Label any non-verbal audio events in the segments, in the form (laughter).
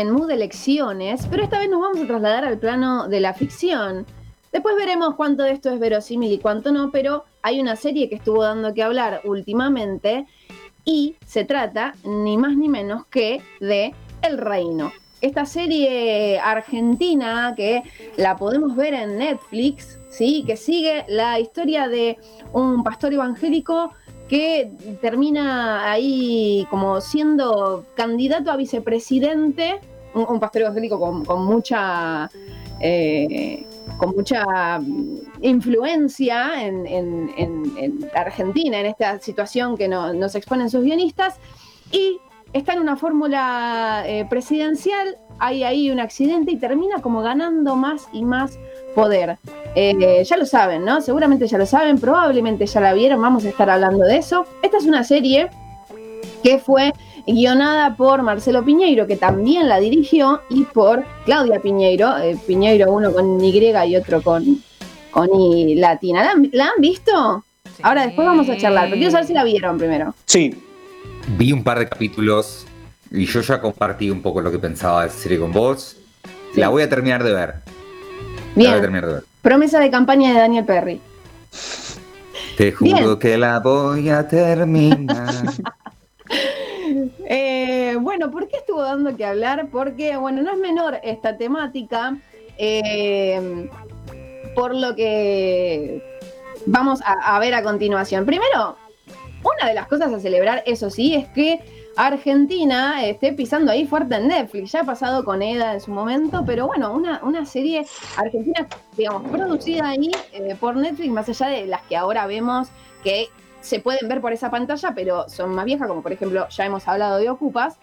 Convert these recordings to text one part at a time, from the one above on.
En mood elecciones, pero esta vez nos vamos a trasladar al plano de la ficción. Después veremos cuánto de esto es verosímil y cuánto no, pero hay una serie que estuvo dando que hablar últimamente y se trata ni más ni menos que de El Reino. Esta serie argentina que la podemos ver en Netflix, ¿sí? que sigue la historia de un pastor evangélico que termina ahí como siendo candidato a vicepresidente, un, pastor evangélico con, mucha eh, con mucha influencia en, Argentina, en esta situación que nos exponen sus guionistas, y está en una fórmula eh, presidencial, hay ahí un accidente y termina como ganando más y más poder. Eh, ya lo saben, ¿no? Seguramente ya lo saben, probablemente ya la vieron, vamos a estar hablando de eso. Esta es una serie que fue guionada por Marcelo Piñeiro, que también la dirigió, y por Claudia Piñeiro, eh, Piñeiro uno con Y y otro con, con I latina. ¿La, han visto? Ahora después vamos a charlar, pero quiero saber si la vieron primero. Sí. Vi un par de capítulos y yo ya compartí un poco lo que pensaba de serie con vos. La voy a terminar de ver. Bien. Promesa de campaña de Daniel Perry. Te juro que la voy a terminar. (laughs) Eh, bueno, ¿por qué estuvo dando que hablar? Porque, bueno, no es menor esta temática, eh, por lo que vamos a ver a continuación. Primero, una de las cosas a celebrar, eso sí, es que Argentina esté pisando ahí fuerte en Netflix. Ya ha pasado con Eda en su momento, pero bueno, una, una serie argentina, digamos, producida ahí eh, por Netflix, más allá de las que ahora vemos que se pueden ver por esa pantalla, pero son más viejas, como por ejemplo, ya hemos hablado de Ocupas.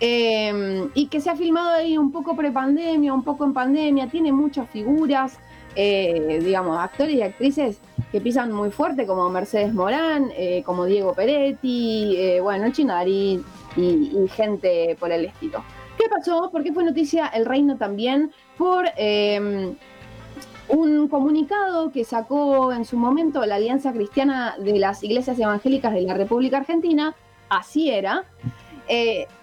Eh, y que se ha filmado ahí un poco pre-pandemia, un poco en pandemia, tiene muchas figuras, eh, digamos, actores y actrices que pisan muy fuerte, como Mercedes Morán, eh, como Diego Peretti, eh, bueno, Chinari y, y, gente por el estilo. ¿Qué pasó? ¿Por qué fue noticia El Reino también? Por em, un comunicado que sacó en su momento la Alianza Cristiana de las Iglesias Evangélicas de la República Argentina, así era.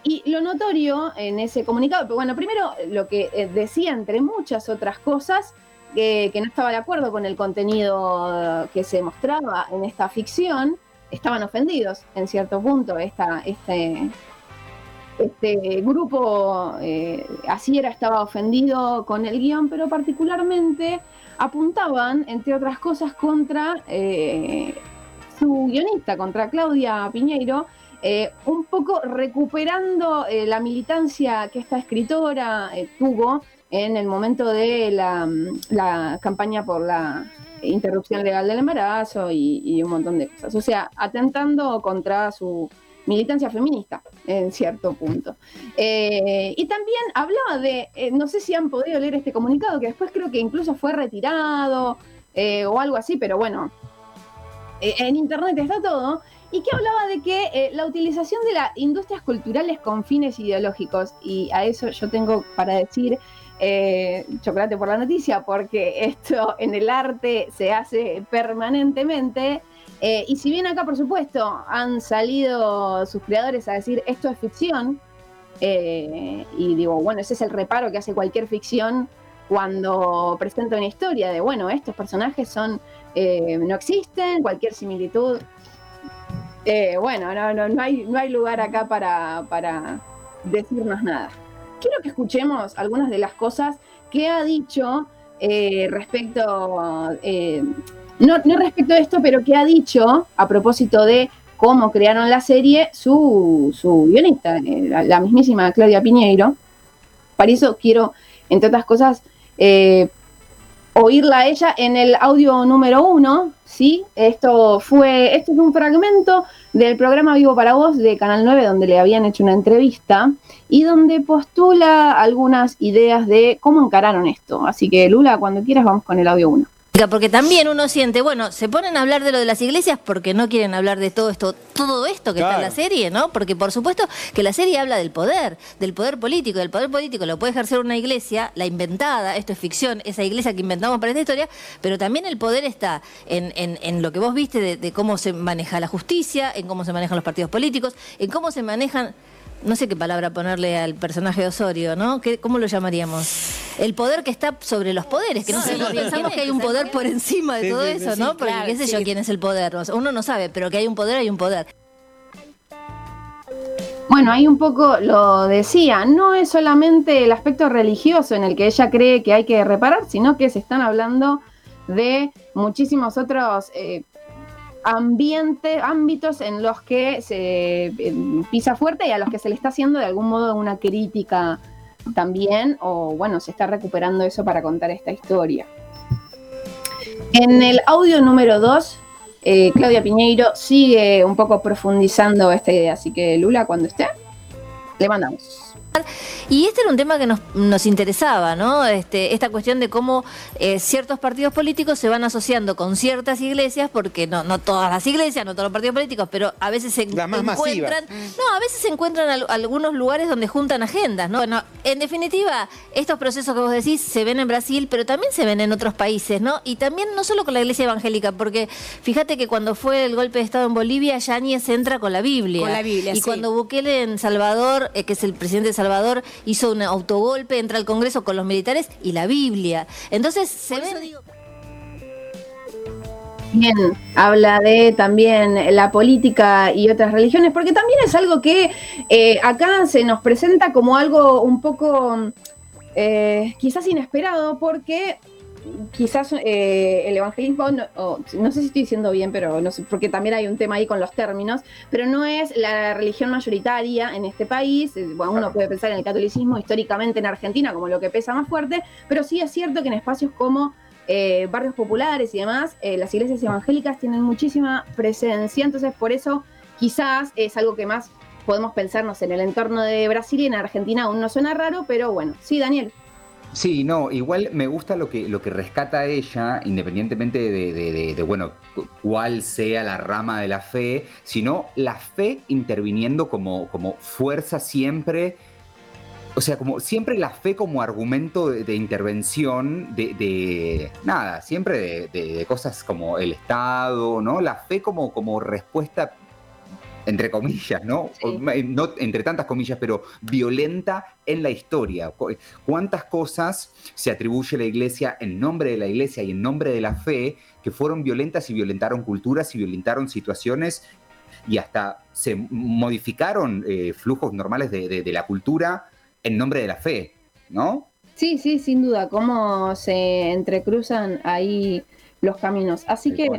y lo notorio en ese comunicado, bueno, primero lo que decía entre muchas otras cosas, que, no estaba de acuerdo con el contenido que se mostraba en esta ficción, estaban ofendidos en cierto punto. Esta, este, este grupo, eh, así era, estaba ofendido con el guion, pero particularmente apuntaban, entre otras cosas, contra eh, su guionista, contra Claudia Piñeiro, eh, un poco recuperando la militancia que esta escritora tuvo en el momento de la, campaña por la interrupción legal del embarazo y, un montón de cosas. O sea, atentando contra su militancia feminista en cierto punto. Eh, y también hablaba de, eh, no sé si han podido leer este comunicado, que después creo que incluso fue retirado eh, o algo así, pero bueno, en internet está todo. Y que hablaba de que la utilización de las industrias culturales con fines ideológicos, y a eso yo tengo para decir chocolate por la noticia, porque esto en el arte se hace permanentemente. Eh, y si bien acá, por supuesto, han salido sus creadores a decir esto es ficción, eh, y digo, bueno, ese es el reparo que hace cualquier ficción cuando presenta una historia de, bueno, estos personajes son no existen, cualquier similitud. bueno, no, no, no, hay, no hay lugar acá para, para decirnos nada quiero que escuchemos algunas de las cosas que ha dicho eh, respecto, eh, no, respecto de esto, pero que ha dicho a propósito de cómo crearon la serie su, guionista, eh, la, mismísima Claudia Piñeiro. Para eso quiero, entre otras cosas, oírla a ella en el audio número uno, ¿sí? Esto fue, esto es un fragmento del programa Vivo para Vos de Canal 9, donde le habían hecho una entrevista y donde postula algunas ideas de cómo encararon esto. Así que Lula, cuando quieras vamos con el audio 1. Porque también uno siente, bueno, se ponen a hablar de lo de las iglesias porque no quieren hablar de todo esto, todo esto que está en la serie, ¿no? Porque por supuesto que la serie habla del poder, del poder político, del poder político lo puede ejercer una iglesia, la inventada, esto es ficción, esa iglesia que inventamos para esta historia, pero también el poder está en, en, lo que vos viste de, de cómo se maneja la justicia, en cómo se manejan los partidos políticos, en cómo se manejan no sé qué palabra ponerle al personaje de Osorio, ¿no? ¿Qué, ¿Cómo lo llamaríamos? El poder que está sobre los poderes, que no, pensamos que hay un poder por encima de todo eso, ¿no? Porque qué sé yo quién es el poder. Uno no sabe, pero que hay un poder, hay un poder. Bueno, ahí un poco lo decía, no es solamente el aspecto religioso en el que ella cree que hay que reparar, sino que se están hablando de muchísimos otros eh, ambientes, ámbitos en los que se pisa fuerte y a los que se le está haciendo de algún modo una crítica también, o bueno, se está recuperando eso para contar esta historia. En el audio número 2 eh, Claudia Piñeiro sigue un poco profundizando esta idea, así que Lula, cuando esté, le mandamos. Y este era un tema que nos, interesaba, ¿no? Este, esta cuestión de cómo eh, ciertos partidos políticos se van asociando con ciertas iglesias, porque no, no todas las iglesias, no todos los partidos políticos, pero a veces se encuentran. No, a veces se encuentran algunos lugares donde juntan agendas, ¿no? Bueno, en definitiva, estos procesos que vos decís se ven en Brasil, pero también se ven en otros países, ¿no? Y también no solo con la iglesia evangélica, porque fíjate que cuando fue el golpe de Estado en Bolivia, Yáñez entra con la Biblia. Con la Biblia. Y cuando Bukele en Salvador, eh, que es el presidente de Salvador, hizo un autogolpe, entra al Congreso con los militares y la Biblia. Entonces se ve... Bien, habla de también la política y otras religiones, porque también es algo que eh, acá se nos presenta como algo un poco eh, quizás inesperado, porque quizás eh, el evangelismo, no, sé si estoy diciendo bien, pero no sé, porque también hay un tema ahí con los términos, pero no es la religión mayoritaria en este país. Eh, bueno, uno puede pensar en el catolicismo históricamente en Argentina como lo que pesa más fuerte, pero sí es cierto que en espacios como eh, barrios populares y demás, las iglesias evangélicas tienen muchísima presencia, entonces por eso quizás es algo que más podemos pensarnos en el entorno de Brasil y en Argentina aún no suena raro, pero bueno, sí, Daniel. Sí, no, igual me gusta lo que, lo que rescata ella, independientemente de, bueno, cuál sea la rama de la fe, sino la fe interviniendo como, como fuerza siempre, o sea, como siempre la fe como argumento de, intervención de, nada, siempre de, cosas como el Estado, ¿no? La fe como, como respuesta entre comillas, ¿no? No entre tantas comillas, pero violenta en la historia. ¿Cuántas cosas se atribuye a la iglesia en nombre de la iglesia y en nombre de la fe que fueron violentas y violentaron culturas y violentaron situaciones y hasta se modificaron eh, flujos normales de, la cultura en nombre de la fe, ¿no? Sí, sí, sin duda, cómo se entrecruzan ahí los caminos. Así que...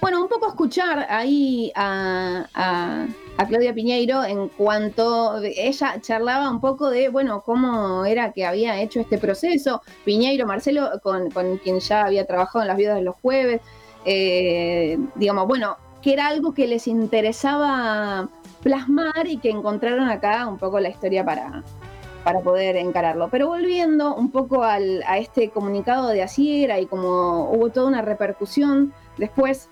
Bueno, un poco escuchar ahí a, Claudia Piñeiro en cuanto ella charlaba un poco de, bueno, cómo era que había hecho este proceso. Piñeiro, Marcelo, con, quien ya había trabajado en las vidas de los jueves, eh, digamos, bueno, que era algo que les interesaba plasmar y que encontraron acá un poco la historia para, para poder encararlo. Pero volviendo un poco a este comunicado de Asiera y como hubo toda una repercusión después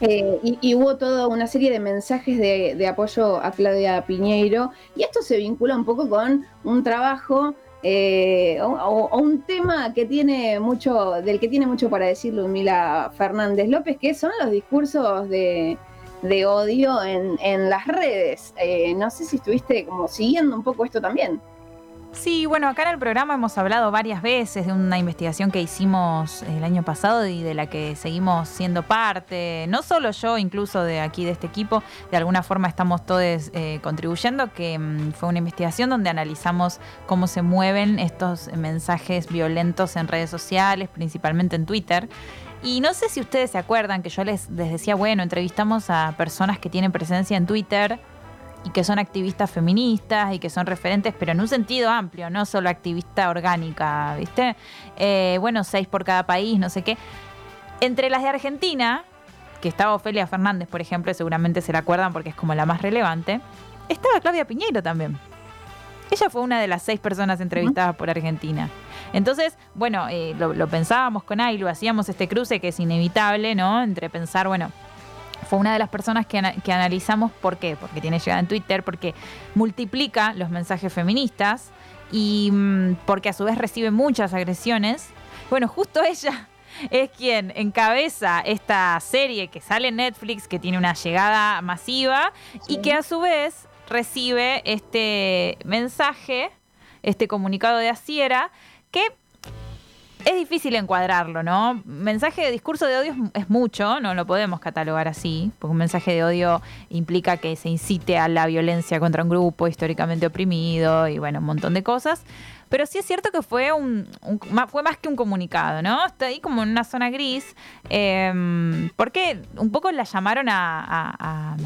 eh, y, hubo toda una serie de mensajes de, apoyo a Claudia Piñeiro, y esto se vincula un poco con un trabajo eh, o, un tema que tiene mucho, del que tiene mucho para decir Ludmila Fernández López, que son los discursos de, odio en, las redes. Eh, no sé si estuviste como siguiendo un poco esto también. Sí, bueno, acá en el programa hemos hablado varias veces de una investigación que hicimos el año pasado y de la que seguimos siendo parte, no solo yo, incluso de aquí, de este equipo, de alguna forma estamos todos eh, contribuyendo, que mm, fue una investigación donde analizamos cómo se mueven estos mensajes violentos en redes sociales, principalmente en Twitter. Y no sé si ustedes se acuerdan que yo les, les decía, bueno, entrevistamos a personas que tienen presencia en Twitter y que son activistas feministas y que son referentes, pero en un sentido amplio, no solo activista orgánica, ¿viste? Eh, bueno, seis por cada país, no sé qué. Entre las de Argentina, que estaba Ofelia Fernández, por ejemplo, seguramente se la acuerdan porque es como la más relevante, estaba Claudia Piñeiro también. Ella fue una de las seis personas entrevistadas por Argentina. Entonces, bueno, eh, lo, lo, pensábamos con Ailu, hacíamos este cruce que es inevitable, ¿no? Entre pensar, bueno, fue una de las personas que, analizamos por qué, porque tiene llegada en Twitter, porque multiplica los mensajes feministas y mm, porque a su vez recibe muchas agresiones. Bueno, justo ella (laughs) es quien encabeza esta serie que sale en Netflix, que tiene una llegada masiva y que a su vez recibe este mensaje, este comunicado de Asiera, que es difícil encuadrarlo, ¿no? Mensaje de discurso de odio es, mucho, no lo podemos catalogar así, porque un mensaje de odio implica que se incite a la violencia contra un grupo históricamente oprimido y bueno, un montón de cosas. Pero sí es cierto que fue un, fue más que un comunicado, ¿no? Está ahí como en una zona gris, em, porque un poco la llamaron a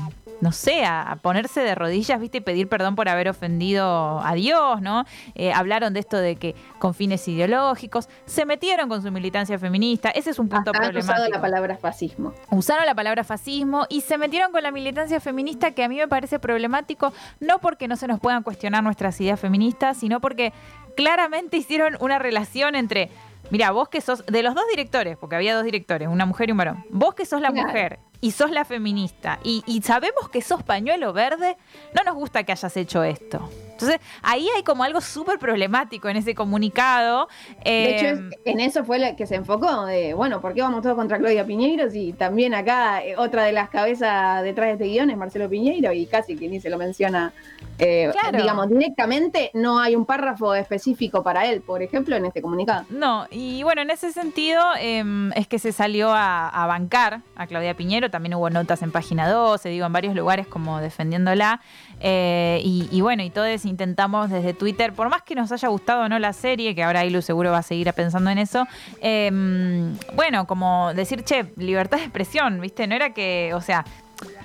no sé, a, ponerse de rodillas, viste, y pedir perdón por haber ofendido a Dios, ¿no? Eh, hablaron de esto de que con fines ideológicos, se metieron con su militancia feminista, ese es un punto Hasta problemático. Usaron la palabra fascismo. Usaron la palabra fascismo y se metieron con la militancia feminista que a mí me parece problemático, no porque no se nos puedan cuestionar nuestras ideas feministas, sino porque claramente hicieron una relación entre Mira, vos que sos, de los dos directores, porque había dos directores, una mujer y un varón, vos que sos la mujer y sos la feminista y, y, sabemos que sos pañuelo verde, no nos gusta que hayas hecho esto. Entonces, ahí hay como algo súper problemático en ese comunicado. de hecho, em, en eso fue la que se enfocó, de, bueno, ¿por qué vamos todos contra Claudia Piñeiro? Y también acá eh, otra de las cabezas detrás de este guion es Marcelo Piñeiro y casi que ni se lo menciona, eh, digamos, directamente, no hay un párrafo específico para él, por ejemplo, en este comunicado. No, y bueno, en ese sentido em, es que se salió a, bancar a Claudia Piñeiro, también hubo notas en página 12, digo, en varios lugares como defendiéndola. Eh, y, bueno, y todo es intentamos desde Twitter, por más que nos haya gustado o no la serie, que ahora Ilu seguro va a seguir pensando en eso, em, bueno, como decir, che, libertad de expresión, ¿viste? No era que, o sea,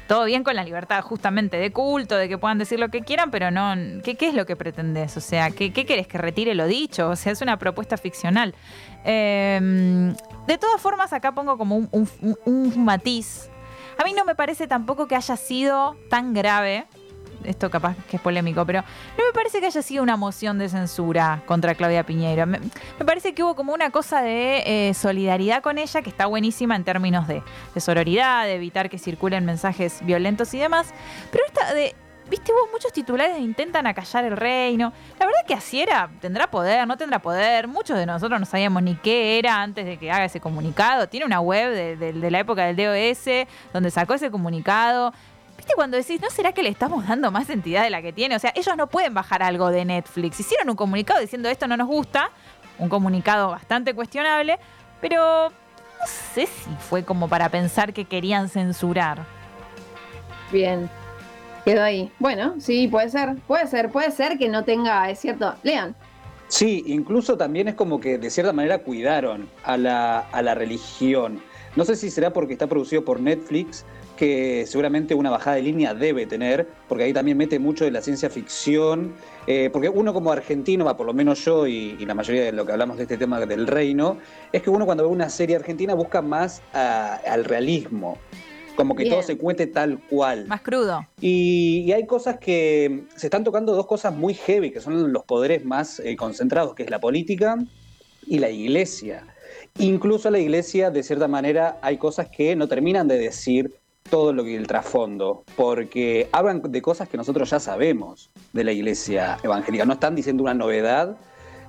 todo bien con la libertad justamente de culto, de que puedan decir lo que quieran, pero no, ¿qué, qué es lo que pretendes? O sea, ¿qué, ¿qué, querés que retire lo dicho? O sea, es una propuesta ficcional. Em, de todas formas, acá pongo como un matiz. A mí no me parece tampoco que haya sido tan grave esto capaz que es polémico, pero no me parece que haya sido una moción de censura contra Claudia Piñeiro. Me, parece que hubo como una cosa de eh, solidaridad con ella que está buenísima en términos de, sororidad, de evitar que circulen mensajes violentos y demás. Pero esta de Viste, hubo muchos titulares que intentan acallar el reino. La verdad que así era, tendrá poder, no tendrá poder. Muchos de nosotros no sabíamos ni qué era antes de que haga ese comunicado. Tiene una web de la época del DOS donde sacó ese comunicado. ¿Viste cuando decís, no será que le estamos dando más entidad de la que tiene? O sea, ellos no pueden bajar algo de Netflix. Hicieron un comunicado diciendo esto no nos gusta, un comunicado bastante cuestionable, pero no sé si fue como para pensar que querían censurar. Bien, quedó ahí. Bueno, sí, puede ser, puede ser, puede ser que no tenga, es cierto, lean. Sí, incluso también es como que de cierta manera cuidaron a la, a la religión. No sé si será porque está producido por Netflix, que seguramente una bajada de línea debe tener, porque ahí también mete mucho de la ciencia ficción, eh, porque uno como argentino, va, por lo menos yo y, la mayoría de lo que hablamos de este tema del reino, es que uno cuando ve una serie argentina busca más al realismo, como que todo se cuente tal cual. Más crudo. Y, hay cosas que se están tocando dos cosas muy heavy, que son los poderes más eh, concentrados, que es la política y la iglesia. Incluso la iglesia, de cierta manera, hay cosas que no terminan de decir todo lo que el trasfondo, porque hablan de cosas que nosotros ya sabemos de la iglesia evangélica, no están diciendo una novedad,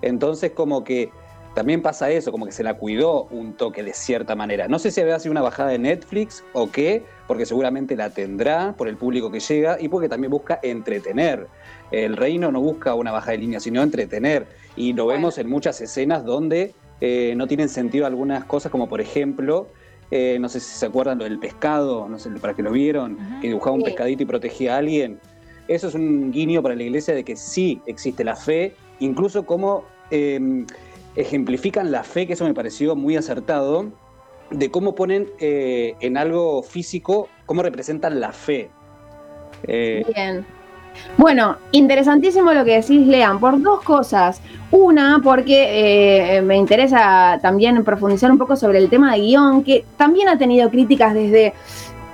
entonces como que también pasa eso, como que se la cuidó un toque de cierta manera. No sé si había sido una bajada de Netflix o qué, porque seguramente la tendrá por el público que llega y porque también busca entretener. El reino no busca una bajada de línea, sino entretener. Y lo vemos en muchas escenas donde eh, no tienen sentido algunas cosas, como por ejemplo eh, no sé si se acuerdan lo del pescado, no sé, para que lo vieron, que dibujaba un pescadito y protegía a alguien. Eso es un guiño para la iglesia de que sí existe la fe, incluso como em, ejemplifican la fe, que eso me pareció muy acertado, de cómo ponen eh, en algo físico, cómo representan la fe. Eh, Bien. Bueno, interesantísimo lo que decís, Lean, por dos cosas. Una, porque eh, me interesa también profundizar un poco sobre el tema de guion, que también ha tenido críticas desde,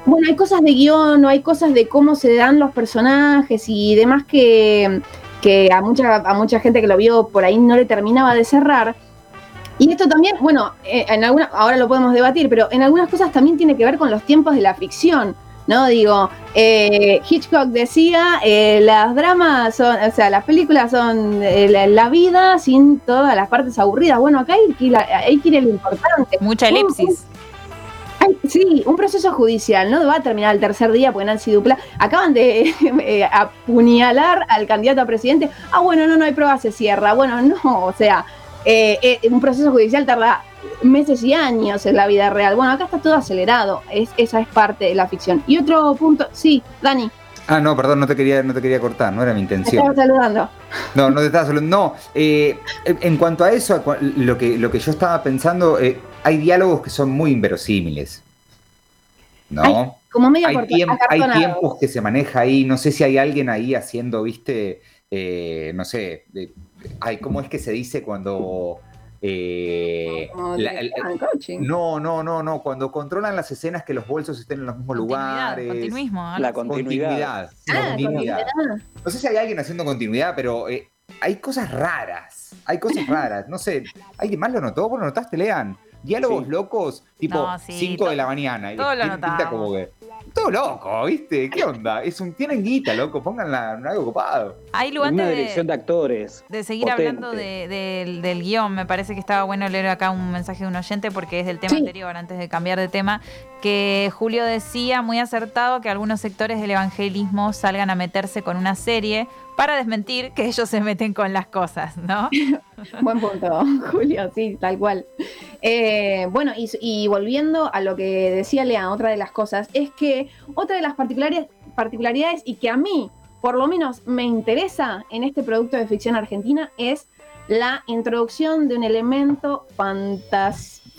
bueno, hay cosas de guion, o hay cosas de cómo se dan los personajes y demás que, a, mucha, a mucha gente que lo vio por ahí no le terminaba de cerrar. Y esto también, bueno, eh, en ahora lo podemos debatir, pero en algunas cosas también tiene que ver con los tiempos de la ficción. ¿No? Digo, eh, Hitchcock decía, eh, las dramas son, o sea, las películas son eh, la, vida sin todas las partes aburridas. Bueno, acá hay que ir, hay que ir lo importante. Mucha elipsis. sí, un proceso judicial, no va a terminar el tercer día porque Nancy Dupla acaban de (laughs) eh, apuñalar al candidato a presidente. Ah, bueno, no, no hay prueba, se cierra. Bueno, no, o sea, eh, eh, un proceso judicial tarda meses y años en la vida real. Bueno, acá está todo acelerado, es, esa es parte de la ficción. Y otro punto, sí, Dani. Ah, no, perdón, no te quería, no te quería cortar, no era mi intención. Te estaba saludando. No, no te estaba saludando. No, eh, en cuanto a eso, lo que, lo que yo estaba pensando, eh, hay diálogos que son muy inverosímiles. ¿No? como medio hay, hay tiempos que se maneja ahí. No sé si hay alguien ahí haciendo, viste, eh, no sé, ay, ¿cómo es que se dice cuando eh, no, no, no, no. Cuando controlan las escenas que los bolsos estén en los mismos lugares. Continuismo, la continuidad. continuidad. Ah, no sé si hay alguien haciendo continuidad, pero eh, hay cosas raras. Hay cosas (laughs) raras. No sé. ¿Alguien más lo notó? ¿Vos lo notaste, Lean? Diálogos locos, tipo 5 de la mañana. Todo lo. Como que, todo loco, ¿viste? ¿Qué onda? Es un, tienen guita, loco, pónganla en algo ocupado. Hay lugar Una dirección de actores. De seguir hablando del guion, me parece que estaba bueno leer acá un mensaje de un oyente porque es del tema anterior, antes de cambiar de tema, que Julio decía muy acertado que algunos sectores del evangelismo salgan a meterse con una serie para desmentir que ellos se meten con las cosas, ¿no? (laughs) Buen punto, Julio, sí, tal cual. Eh, bueno, y, volviendo a lo que decía Lea, otra de las cosas, es que otra de las particularidades, y que a mí, por lo menos, me interesa en este producto de ficción argentina es la introducción de un elemento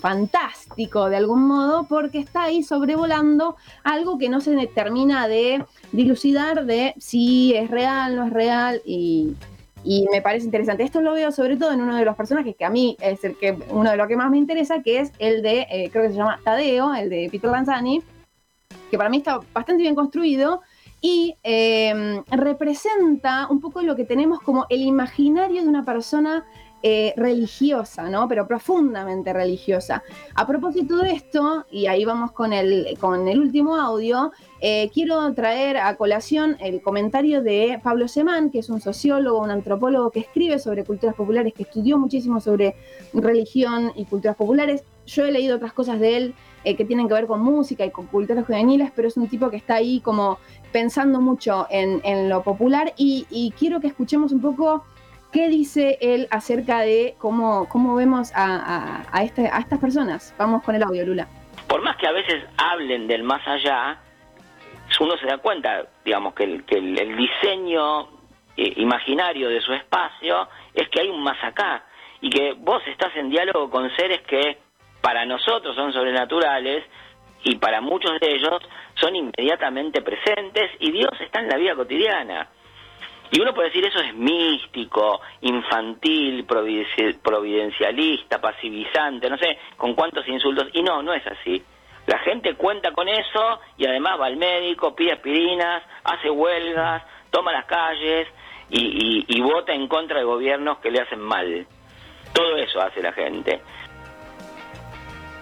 fantástico de algún modo, porque está ahí sobrevolando algo que no se termina de dilucidar de si es real, no es real, y, me parece interesante. Esto lo veo sobre todo en uno de los personajes que a mí es el que uno de los que más me interesa, que es el de, eh, creo que se llama Tadeo, el de Peter Lanzani, que para mí está bastante bien construido y em, representa un poco lo que tenemos como el imaginario de una persona eh, religiosa, ¿no? Pero profundamente religiosa. A propósito de esto, y ahí vamos con el, con el último audio, eh, quiero traer a colación el comentario de Pablo Semán, que es un sociólogo, un antropólogo que escribe sobre culturas populares, que estudió muchísimo sobre religión y culturas populares. Yo he leído otras cosas de él eh, que tienen que ver con música y con culturas juveniles, pero es un tipo que está ahí como pensando mucho en, lo popular y, quiero que escuchemos un poco qué dice él acerca de cómo, cómo vemos a, este, a estas personas. Vamos con el audio, Lula. Por más que a veces hablen del más allá, uno se da cuenta, digamos, que el, que el, diseño eh, imaginario de su espacio es que hay un más acá y que vos estás en diálogo con seres que para nosotros son sobrenaturales y para muchos de ellos son inmediatamente presentes y Dios está en la vida cotidiana. Y uno puede decir eso es místico, infantil, providencialista, pasivizante, no sé con cuántos insultos. Y no, no es así. La gente cuenta con eso y además va al médico, pide aspirinas, hace huelgas, toma las calles y, vota en contra de gobiernos que le hacen mal. Todo eso hace la gente.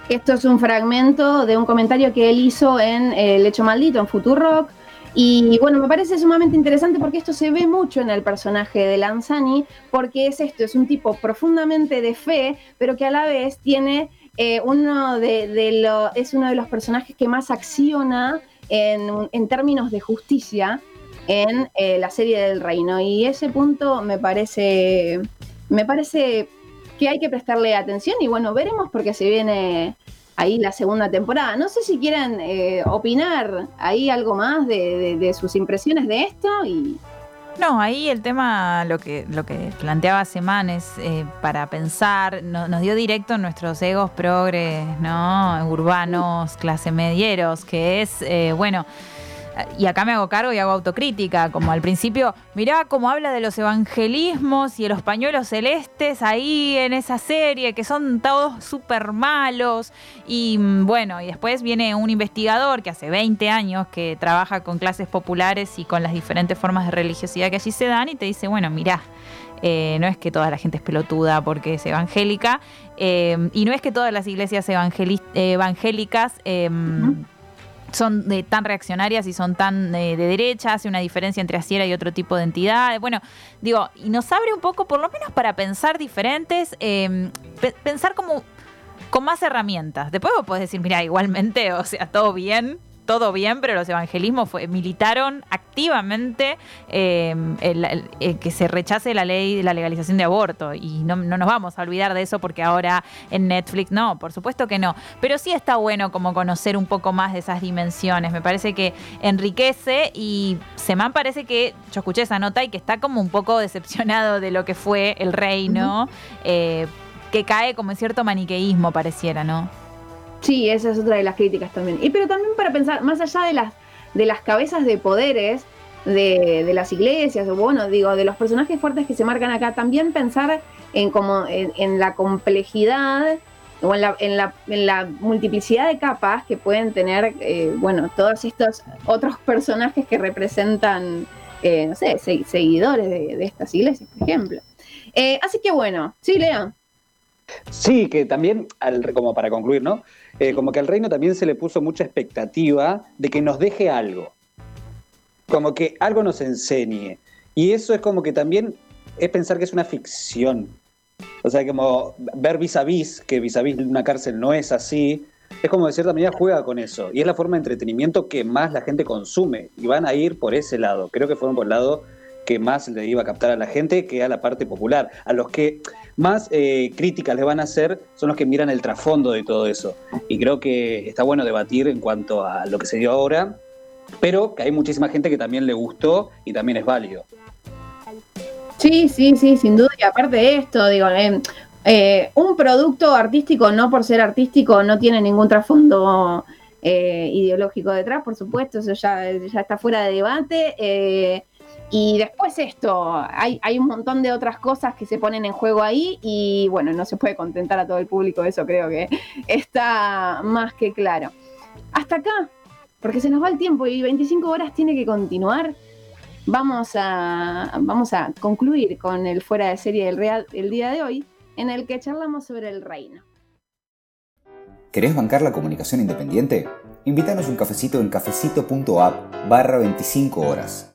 Esto es un fragmento de un comentario que él hizo en El Hecho Maldito, en Futurock. Y bueno, me parece sumamente interesante porque esto se ve mucho en el personaje de Lanzani, porque es esto, es un tipo profundamente de fe, pero que a la vez tiene eh, uno de, lo, es uno de los personajes que más acciona en, términos de justicia en eh, la serie del reino. Y ese punto me parece, me parece que hay que prestarle atención y bueno, veremos porque se viene ahí la segunda temporada. No sé si quieren eh, opinar ahí algo más de, sus impresiones de esto y... No, ahí el tema, lo que, lo que planteaba Semanes eh, para pensar, nos dio directo nuestros egos progres, ¿no? Urbanos, clase medieros, que es, eh, bueno, y acá me hago cargo y hago autocrítica, como al principio, mirá cómo habla de los evangelismos y de los pañuelos celestes ahí en esa serie, que son todos súper malos. Y mm, bueno, y después viene un investigador que hace 20 años que trabaja con clases populares y con las diferentes formas de religiosidad que allí se dan y te dice, bueno, mirá. Eh, no es que toda la gente es pelotuda porque es evangélica, eh, y no es que todas las iglesias evangélicas em, son de, tan reaccionarias y son tan de, derecha, hace una diferencia entre Asiera y otro tipo de entidades. Bueno, digo, y nos abre un poco, por lo menos para pensar diferentes, em, pensar como con más herramientas. Después vos podés decir, mira, igualmente, o sea, todo bien, todo bien, pero los evangelismos fue, militaron activamente eh, que se rechace la ley de la legalización de aborto. Y no, nos vamos a olvidar de eso porque ahora en Netflix, no, por supuesto que no. Pero sí está bueno como conocer un poco más de esas dimensiones. Me parece que enriquece y Semán parece que, yo escuché esa nota y que está como un poco decepcionado de lo que fue el reino, eh, que cae como en cierto maniqueísmo pareciera, ¿no? Sí, esa es otra de las críticas también. Y pero también para pensar, más allá de las, de las cabezas de poderes de, las iglesias, o bueno, digo, de los personajes fuertes que se marcan acá, también pensar en como en, la complejidad o en la, en, la, en la, multiplicidad de capas que pueden tener, eh, bueno, todos estos otros personajes que representan, eh, no sé, seguidores de, estas iglesias, por ejemplo. Eh, así que bueno, sí, Lea. Sí, que también, al, como para concluir, ¿no? Eh, como que al reino también se le puso mucha expectativa de que nos deje algo, como que algo nos enseñe. Y eso es como que también es pensar que es una ficción. O sea, como ver vis a vis, que vis a vis de una cárcel no es así, es como de cierta manera juega con eso. Y es la forma de entretenimiento que más la gente consume. Y van a ir por ese lado. Creo que fueron por el lado más le iba a captar a la gente que a la parte popular. A los que más eh, críticas le van a hacer son los que miran el trasfondo de todo eso. Y creo que está bueno debatir en cuanto a lo que se dio ahora, pero que hay muchísima gente que también le gustó y también es válido. Sí, sí, sí, sin duda. Y aparte de esto, digo, eh, eh, un producto artístico, no por ser artístico, no tiene ningún trasfondo ideológico detrás, por supuesto, eso ya, ya está fuera de debate. Y después esto, hay, hay, un montón de otras cosas que se ponen en juego ahí y bueno, no se puede contentar a todo el público, eso creo que está más que claro. Hasta acá, porque se nos va el tiempo y 25 horas tiene que continuar. Vamos a, vamos a concluir con el fuera de serie del Real el día de hoy, en el que charlamos sobre el reino. ¿Querés bancar la comunicación independiente? Invítanos un cafecito en cafecito.app barra 25 horas.